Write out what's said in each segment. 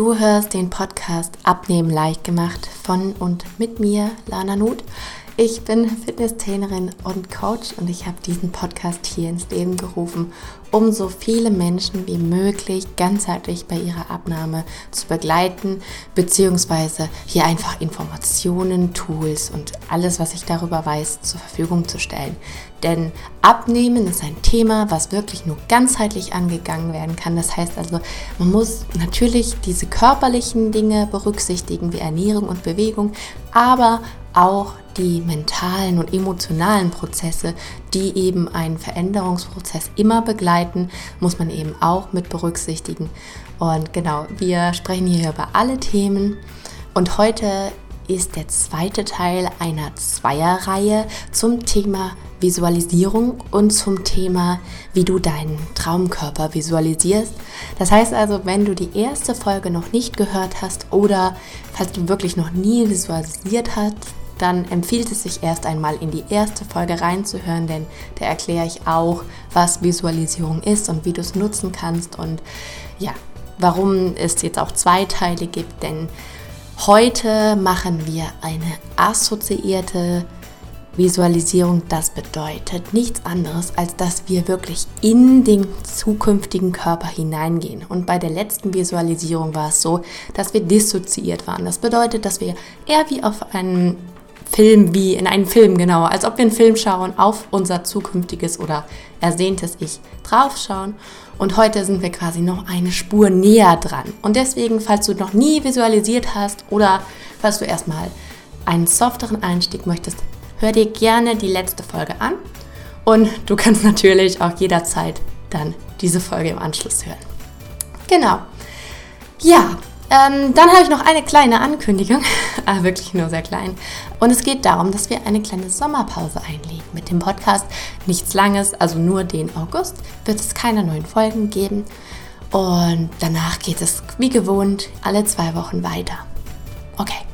Du hörst den Podcast Abnehmen leicht gemacht von und mit mir, Lana Nuth. Ich bin Fitnesstrainerin und Coach und ich habe diesen Podcast hier ins Leben gerufen, um so viele Menschen wie möglich ganzheitlich bei ihrer Abnahme zu begleiten, beziehungsweise hier einfach Informationen, Tools und alles, was ich darüber weiß, zur Verfügung zu stellen. Denn Abnehmen ist ein Thema, was wirklich nur ganzheitlich angegangen werden kann. Das heißt also, man muss natürlich diese körperlichen Dinge berücksichtigen, wie Ernährung und Bewegung, aber auch die mentalen und emotionalen Prozesse, die eben einen Veränderungsprozess immer begleiten, muss man eben auch mit berücksichtigen. Und genau, wir sprechen hier über alle Themen. Und heute ist der zweite Teil einer Zweierreihe zum Thema Visualisierung und zum Thema, wie du deinen Traumkörper visualisierst. Das heißt also, wenn du die erste Folge noch nicht gehört hast oder falls du wirklich noch nie visualisiert hast, dann empfiehlt es sich erst einmal in die erste Folge reinzuhören, denn da erkläre ich auch, was Visualisierung ist und wie du es nutzen kannst und ja, warum es jetzt auch zwei Teile gibt, denn heute machen wir eine assoziierte Visualisierung, das bedeutet nichts anderes, als dass wir wirklich in den zukünftigen Körper hineingehen. Und bei der letzten Visualisierung war es so, dass wir dissoziiert waren. Das bedeutet, dass wir eher wie auf einem Film wie in einem Film, genau. Als ob wir einen Film schauen, auf unser zukünftiges oder ersehntes Ich draufschauen. Und heute sind wir quasi noch eine Spur näher dran. Und deswegen, falls du noch nie visualisiert hast oder falls du erstmal einen softeren Einstieg möchtest, hör dir gerne die letzte Folge an. Und du kannst natürlich auch jederzeit dann diese Folge im Anschluss hören. Genau. Ja, ähm, dann habe ich noch eine kleine Ankündigung, ah, wirklich nur sehr klein. Und es geht darum, dass wir eine kleine Sommerpause einlegen mit dem Podcast. Nichts Langes, also nur den August wird es keine neuen Folgen geben. Und danach geht es wie gewohnt alle zwei Wochen weiter. Okay,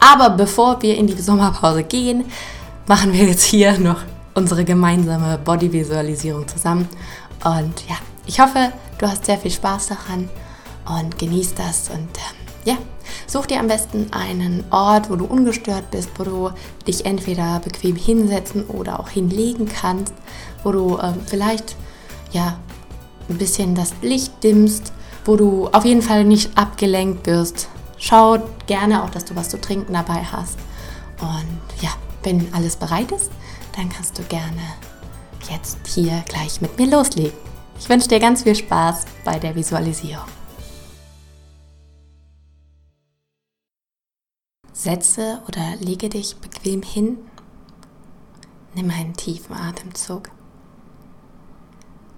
aber bevor wir in die Sommerpause gehen, machen wir jetzt hier noch unsere gemeinsame Body-Visualisierung zusammen. Und ja, ich hoffe, du hast sehr viel Spaß daran und genieß das und äh, ja, such dir am besten einen Ort, wo du ungestört bist, wo du dich entweder bequem hinsetzen oder auch hinlegen kannst, wo du äh, vielleicht ja ein bisschen das Licht dimmst, wo du auf jeden Fall nicht abgelenkt wirst. Schau gerne auch, dass du was zu trinken dabei hast. Und ja, wenn alles bereit ist, dann kannst du gerne jetzt hier gleich mit mir loslegen. Ich wünsche dir ganz viel Spaß bei der Visualisierung. Setze oder lege dich bequem hin. Nimm einen tiefen Atemzug.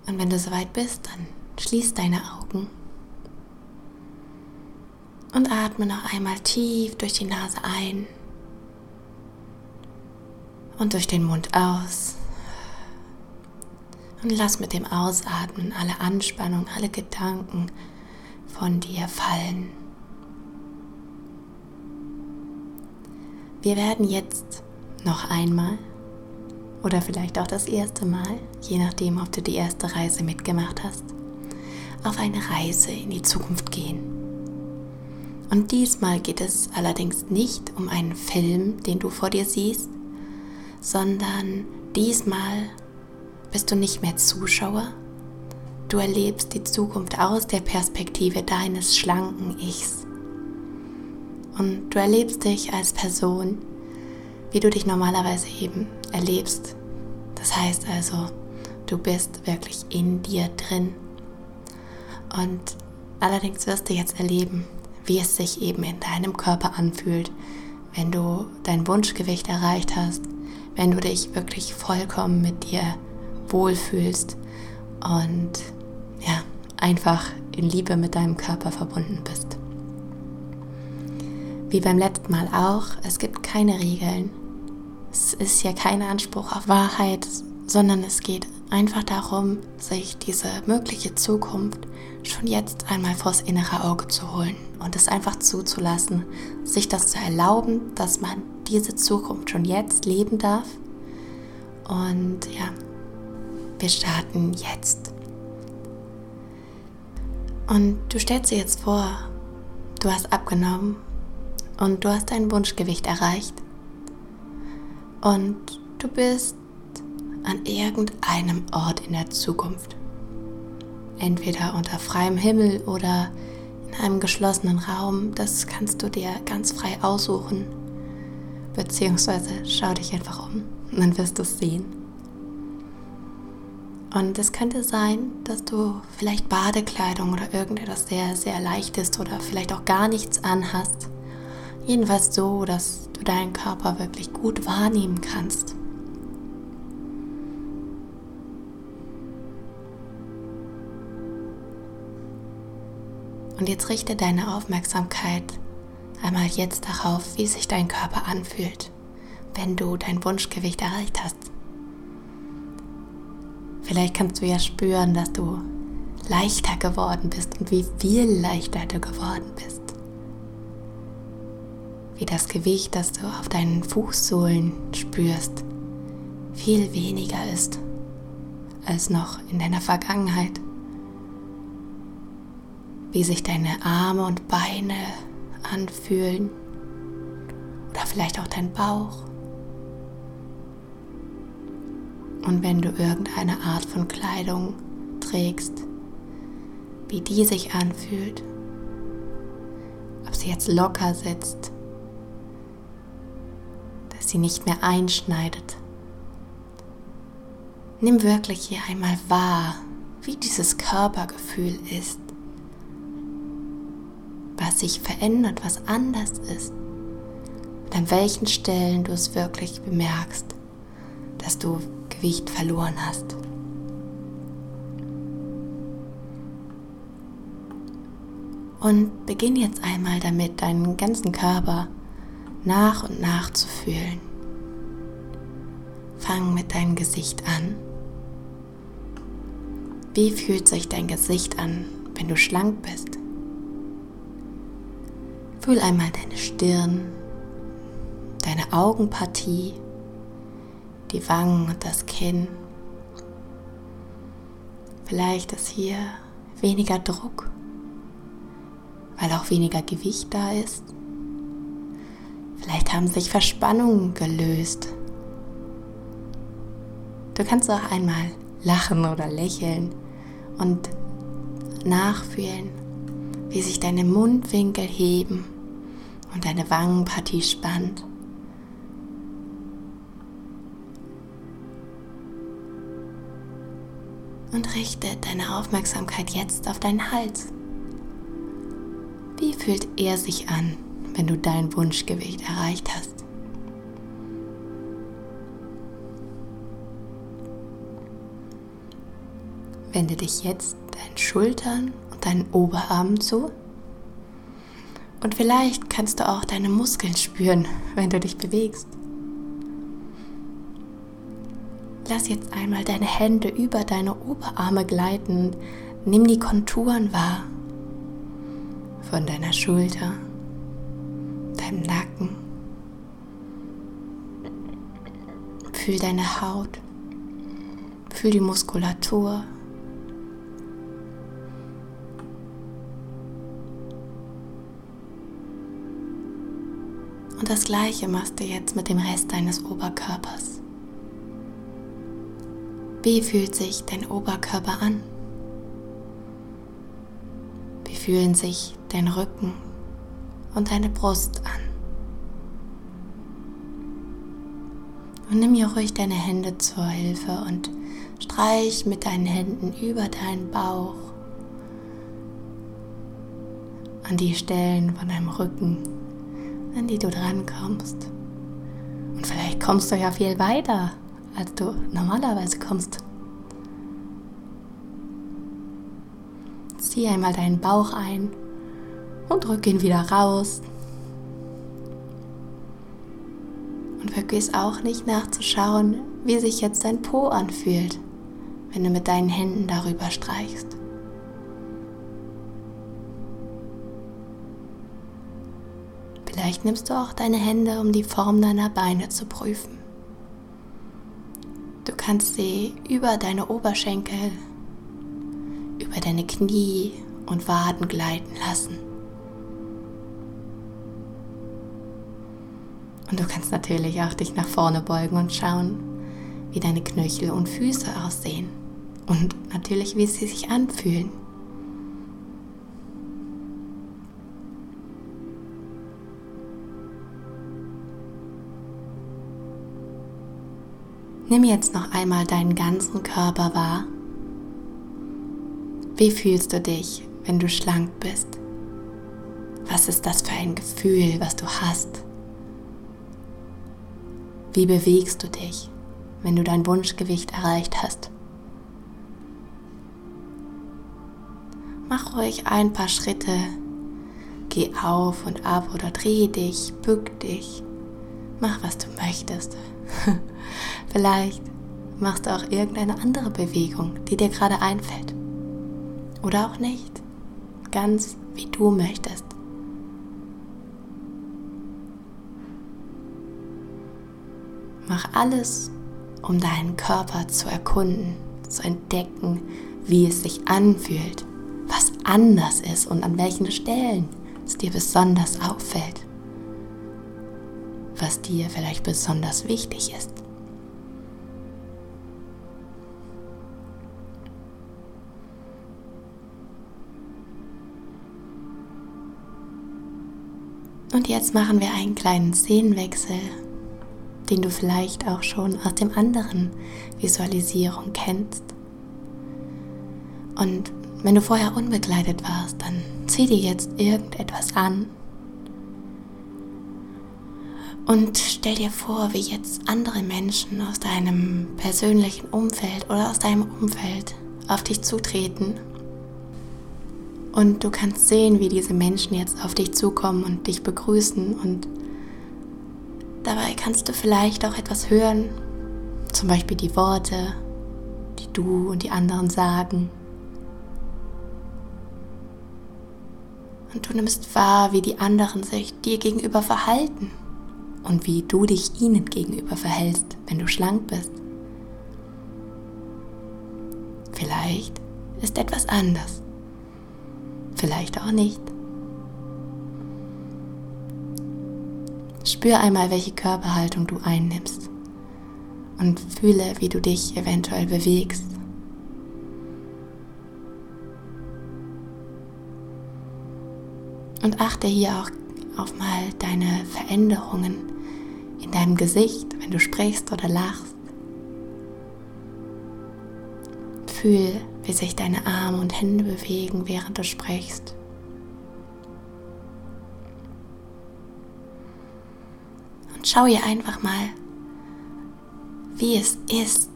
Und wenn du soweit bist, dann schließ deine Augen und atme noch einmal tief durch die Nase ein und durch den Mund aus. Und lass mit dem Ausatmen alle Anspannung, alle Gedanken von dir fallen. Wir werden jetzt noch einmal oder vielleicht auch das erste Mal, je nachdem, ob du die erste Reise mitgemacht hast, auf eine Reise in die Zukunft gehen. Und diesmal geht es allerdings nicht um einen Film, den du vor dir siehst, sondern diesmal bist du nicht mehr Zuschauer. Du erlebst die Zukunft aus der Perspektive deines schlanken Ichs. Und du erlebst dich als Person, wie du dich normalerweise eben erlebst. Das heißt also, du bist wirklich in dir drin. Und allerdings wirst du jetzt erleben, wie es sich eben in deinem Körper anfühlt, wenn du dein Wunschgewicht erreicht hast, wenn du dich wirklich vollkommen mit dir wohlfühlst und ja, einfach in Liebe mit deinem Körper verbunden bist. Wie beim letzten Mal auch, es gibt keine Regeln. Es ist ja kein Anspruch auf Wahrheit, sondern es geht einfach darum, sich diese mögliche Zukunft schon jetzt einmal vors innere Auge zu holen und es einfach zuzulassen, sich das zu erlauben, dass man diese Zukunft schon jetzt leben darf. Und ja, wir starten jetzt. Und du stellst dir jetzt vor, du hast abgenommen und du hast dein Wunschgewicht erreicht und du bist an irgendeinem Ort in der Zukunft. Entweder unter freiem Himmel oder in einem geschlossenen Raum, das kannst du dir ganz frei aussuchen. Beziehungsweise schau dich einfach um und dann wirst du es sehen. Und es könnte sein, dass du vielleicht Badekleidung oder irgendetwas sehr, sehr leichtes oder vielleicht auch gar nichts anhast. Jedenfalls so, dass du deinen Körper wirklich gut wahrnehmen kannst. Und jetzt richte deine Aufmerksamkeit einmal jetzt darauf, wie sich dein Körper anfühlt, wenn du dein Wunschgewicht erreicht hast. Vielleicht kannst du ja spüren, dass du leichter geworden bist und wie viel leichter du geworden bist. Wie das Gewicht, das du auf deinen Fußsohlen spürst, viel weniger ist als noch in deiner Vergangenheit. Wie sich deine Arme und Beine anfühlen oder vielleicht auch dein Bauch. Und wenn du irgendeine Art von Kleidung trägst, wie die sich anfühlt, ob sie jetzt locker sitzt, sie nicht mehr einschneidet. Nimm wirklich hier einmal wahr, wie dieses Körpergefühl ist, was sich verändert, was anders ist und an welchen Stellen du es wirklich bemerkst, dass du Gewicht verloren hast. Und beginn jetzt einmal damit, deinen ganzen Körper nach und nach zu fühlen. Fang mit deinem Gesicht an. Wie fühlt sich dein Gesicht an, wenn du schlank bist? Fühl einmal deine Stirn, deine Augenpartie die Wangen und das Kinn. Vielleicht ist hier weniger Druck, weil auch weniger Gewicht da ist. Vielleicht haben sich Verspannungen gelöst. Du kannst auch einmal lachen oder lächeln und nachfühlen, wie sich deine Mundwinkel heben und deine Wangenpartie spannt. und richte deine Aufmerksamkeit jetzt auf deinen Hals. Wie fühlt er sich an, wenn du dein Wunschgewicht erreicht hast? Wende dich jetzt deinen Schultern und deinen Oberarmen zu. Und vielleicht kannst du auch deine Muskeln spüren, wenn du dich bewegst. Lass jetzt einmal deine Hände über deine Oberarme gleiten. Nimm die Konturen wahr. Von deiner Schulter, deinem Nacken. Fühl deine Haut. Fühl die Muskulatur. Und das gleiche machst du jetzt mit dem Rest deines Oberkörpers. Wie fühlt sich dein Oberkörper an? Wie fühlen sich dein Rücken und deine Brust an? Und nimm hier ruhig deine Hände zur Hilfe und streich mit deinen Händen über deinen Bauch an die Stellen von deinem Rücken, an die du drankommst. Und vielleicht kommst du ja viel weiter als du normalerweise kommst. Zieh einmal deinen Bauch ein und drück ihn wieder raus. Und vergiss auch nicht nachzuschauen, wie sich jetzt dein Po anfühlt, wenn du mit deinen Händen darüber streichst. Vielleicht nimmst du auch deine Hände, um die Form deiner Beine zu prüfen kannst sie über deine Oberschenkel, über deine Knie und Waden gleiten lassen. Und du kannst natürlich auch dich nach vorne beugen und schauen, wie deine Knöchel und Füße aussehen. Und natürlich, wie sie sich anfühlen. Nimm jetzt noch einmal deinen ganzen Körper wahr. Wie fühlst du dich, wenn du schlank bist? Was ist das für ein Gefühl, was du hast? Wie bewegst du dich, wenn du dein Wunschgewicht erreicht hast? Mach ruhig ein paar Schritte. Geh auf und ab oder dreh dich, bück dich. Mach, was du möchtest. Vielleicht machst du auch irgendeine andere Bewegung, die dir gerade einfällt. Oder auch nicht. Ganz wie du möchtest. Mach alles, um deinen Körper zu erkunden, zu entdecken, wie es sich anfühlt, was anders ist und an welchen Stellen es dir besonders auffällt, was dir vielleicht besonders wichtig ist. Und jetzt machen wir einen kleinen Szenenwechsel den du vielleicht auch schon aus dem anderen Visualisierung kennst. Und wenn du vorher unbekleidet warst, dann zieh dir jetzt irgendetwas an und stell dir vor, wie jetzt andere Menschen aus deinem persönlichen Umfeld oder aus deinem Umfeld auf dich zutreten. Und du kannst sehen, wie diese Menschen jetzt auf dich zukommen und dich begrüßen und Dabei kannst du vielleicht auch etwas hören, zum Beispiel die Worte, die du und die anderen sagen. Und du nimmst wahr, wie die anderen sich dir gegenüber verhalten und wie du dich ihnen gegenüber verhältst, wenn du schlank bist. Vielleicht ist etwas anders, vielleicht auch nicht. Spür einmal, welche Körperhaltung du einnimmst und fühle, wie du dich eventuell bewegst. Und achte hier auch auf mal deine Veränderungen in deinem Gesicht, wenn du sprichst oder lachst. Fühl, wie sich deine Arme und Hände bewegen, während du sprichst. Schau ihr einfach mal, wie es ist,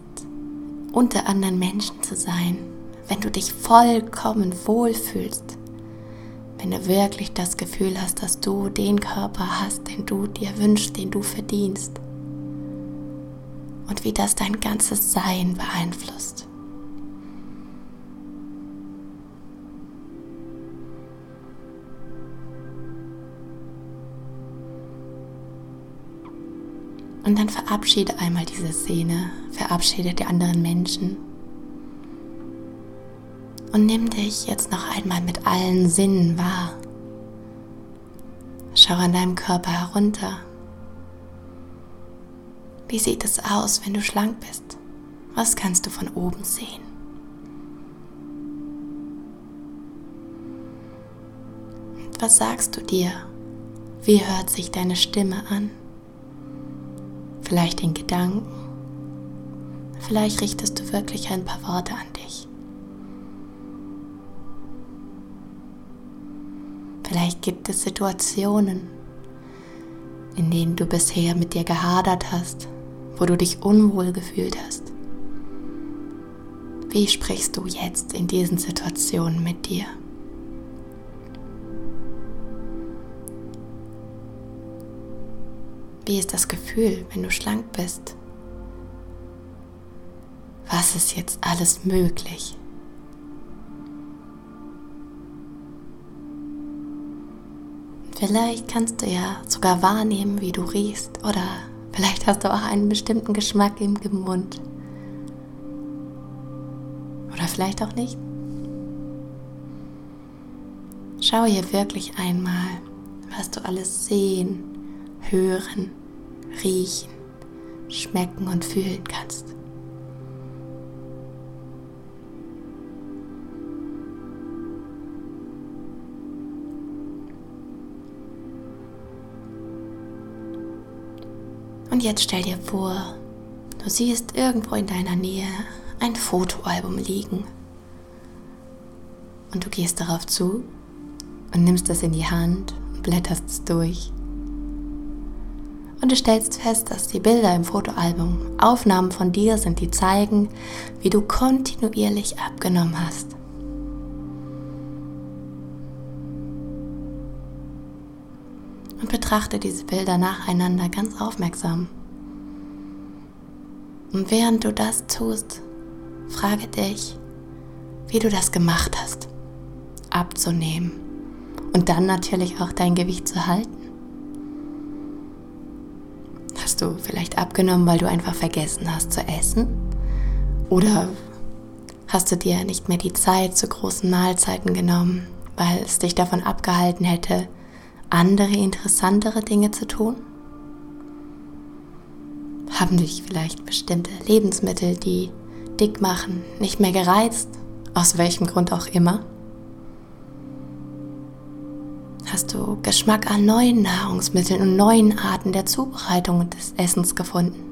unter anderen Menschen zu sein, wenn du dich vollkommen wohlfühlst, wenn du wirklich das Gefühl hast, dass du den Körper hast, den du dir wünschst, den du verdienst und wie das dein ganzes Sein beeinflusst. Und dann verabschiede einmal diese Szene, verabschiede die anderen Menschen. Und nimm dich jetzt noch einmal mit allen Sinnen wahr. Schau an deinem Körper herunter. Wie sieht es aus, wenn du schlank bist? Was kannst du von oben sehen? Was sagst du dir? Wie hört sich deine Stimme an? Vielleicht in Gedanken. Vielleicht richtest du wirklich ein paar Worte an dich. Vielleicht gibt es Situationen, in denen du bisher mit dir gehadert hast, wo du dich unwohl gefühlt hast. Wie sprichst du jetzt in diesen Situationen mit dir? Wie ist das Gefühl, wenn du schlank bist? Was ist jetzt alles möglich? Vielleicht kannst du ja sogar wahrnehmen, wie du riechst oder vielleicht hast du auch einen bestimmten Geschmack im Mund. Oder vielleicht auch nicht. Schau hier wirklich einmal, was du alles sehen, hören riechen, schmecken und fühlen kannst. Und jetzt stell dir vor, du siehst irgendwo in deiner Nähe ein Fotoalbum liegen. Und du gehst darauf zu und nimmst es in die Hand und blätterst es durch. Und du stellst fest, dass die Bilder im Fotoalbum Aufnahmen von dir sind, die zeigen, wie du kontinuierlich abgenommen hast. Und betrachte diese Bilder nacheinander ganz aufmerksam. Und während du das tust, frage dich, wie du das gemacht hast, abzunehmen und dann natürlich auch dein Gewicht zu halten. Hast du vielleicht abgenommen, weil du einfach vergessen hast zu essen? Oder hast du dir nicht mehr die Zeit zu großen Mahlzeiten genommen, weil es dich davon abgehalten hätte, andere interessantere Dinge zu tun? Haben dich vielleicht bestimmte Lebensmittel, die dick machen, nicht mehr gereizt, aus welchem Grund auch immer? Hast du Geschmack an neuen Nahrungsmitteln und neuen Arten der Zubereitung des Essens gefunden?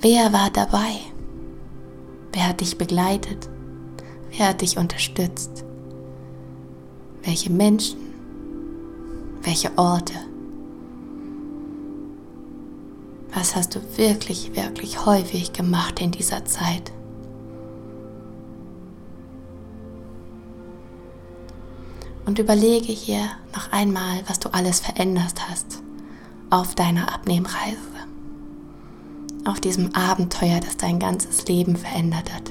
Wer war dabei? Wer hat dich begleitet? Wer hat dich unterstützt? Welche Menschen? Welche Orte? Was hast du wirklich, wirklich häufig gemacht in dieser Zeit? Und überlege hier noch einmal, was du alles verändert hast auf deiner Abnehmreise, auf diesem Abenteuer, das dein ganzes Leben verändert hat.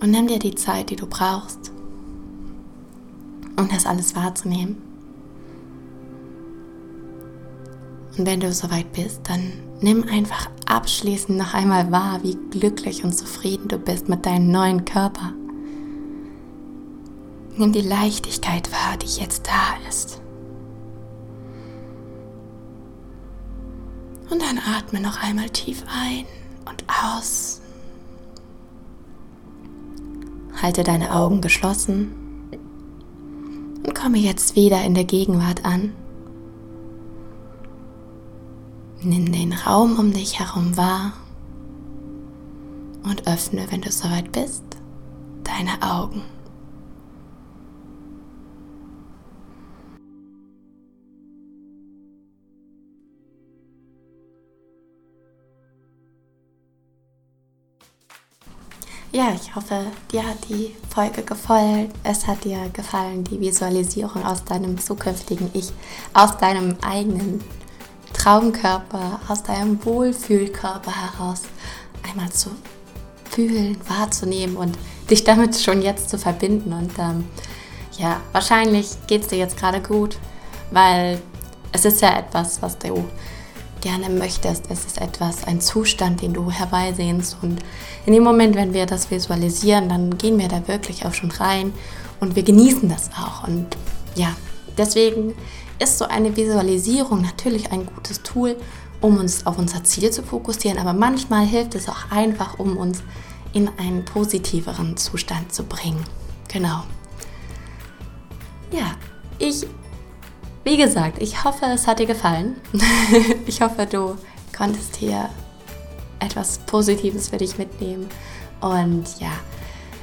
Und nimm dir die Zeit, die du brauchst, um das alles wahrzunehmen. Und wenn du soweit bist, dann nimm einfach abschließend noch einmal wahr, wie glücklich und zufrieden du bist mit deinem neuen Körper. Nimm die Leichtigkeit wahr, die jetzt da ist. Und dann atme noch einmal tief ein und aus. Halte deine Augen geschlossen und komme jetzt wieder in der Gegenwart an. Nimm den Raum um dich herum wahr und öffne, wenn du soweit bist, deine Augen. Ja, ich hoffe, dir hat die Folge gefallen. Es hat dir gefallen, die Visualisierung aus deinem zukünftigen Ich, aus deinem eigenen Traumkörper, aus deinem Wohlfühlkörper heraus einmal zu fühlen, wahrzunehmen und dich damit schon jetzt zu verbinden. Und ähm, ja, wahrscheinlich geht es dir jetzt gerade gut, weil es ist ja etwas, was du gerne möchtest. Es ist etwas, ein Zustand, den du herbeisehnst. Und in dem Moment, wenn wir das visualisieren, dann gehen wir da wirklich auch schon rein und wir genießen das auch. Und ja, deswegen ist so eine Visualisierung natürlich ein gutes Tool, um uns auf unser Ziel zu fokussieren. Aber manchmal hilft es auch einfach, um uns in einen positiveren Zustand zu bringen. Genau. Ja, ich wie gesagt, ich hoffe, es hat dir gefallen. ich hoffe, du konntest hier etwas Positives für dich mitnehmen. Und ja,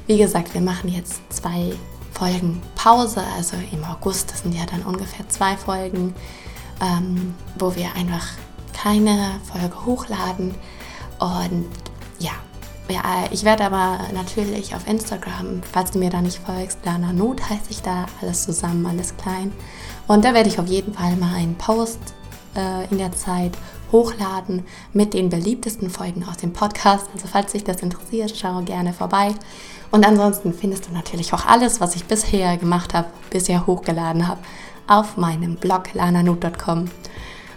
wie gesagt, wir machen jetzt zwei Folgen Pause. Also im August, das sind ja dann ungefähr zwei Folgen, ähm, wo wir einfach keine Folge hochladen. Und ja, ja, ich werde aber natürlich auf Instagram, falls du mir da nicht folgst, Dana Not heiße ich da, alles zusammen, alles klein. Und da werde ich auf jeden Fall mal einen Post äh, in der Zeit hochladen mit den beliebtesten Folgen aus dem Podcast. Also falls dich das interessiert, schau gerne vorbei. Und ansonsten findest du natürlich auch alles, was ich bisher gemacht habe, bisher hochgeladen habe, auf meinem Blog lananut.com.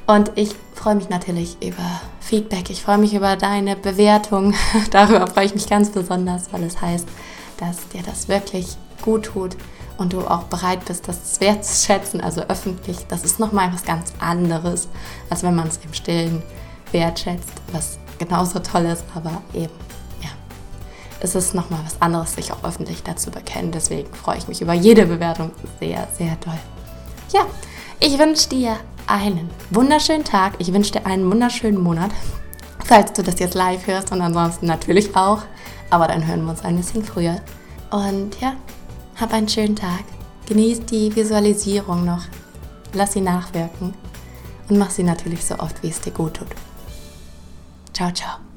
Und ich freue mich natürlich über Feedback. Ich freue mich über deine Bewertung. Darüber freue ich mich ganz besonders, weil es heißt, dass dir das wirklich gut tut und du auch bereit bist, das wertzuschätzen, also öffentlich. Das ist nochmal was ganz anderes, als wenn man es im Stillen wertschätzt, was genauso toll ist, aber eben, ja, es ist nochmal was anderes, sich auch öffentlich dazu bekennen. Deswegen freue ich mich über jede Bewertung sehr, sehr toll. Ja, ich wünsche dir einen wunderschönen Tag. Ich wünsche dir einen wunderschönen Monat, falls du das jetzt live hörst und ansonsten natürlich auch. Aber dann hören wir uns ein bisschen früher. Und ja, hab einen schönen Tag. Genieß die Visualisierung noch. Lass sie nachwirken. Und mach sie natürlich so oft, wie es dir gut tut. Ciao, ciao.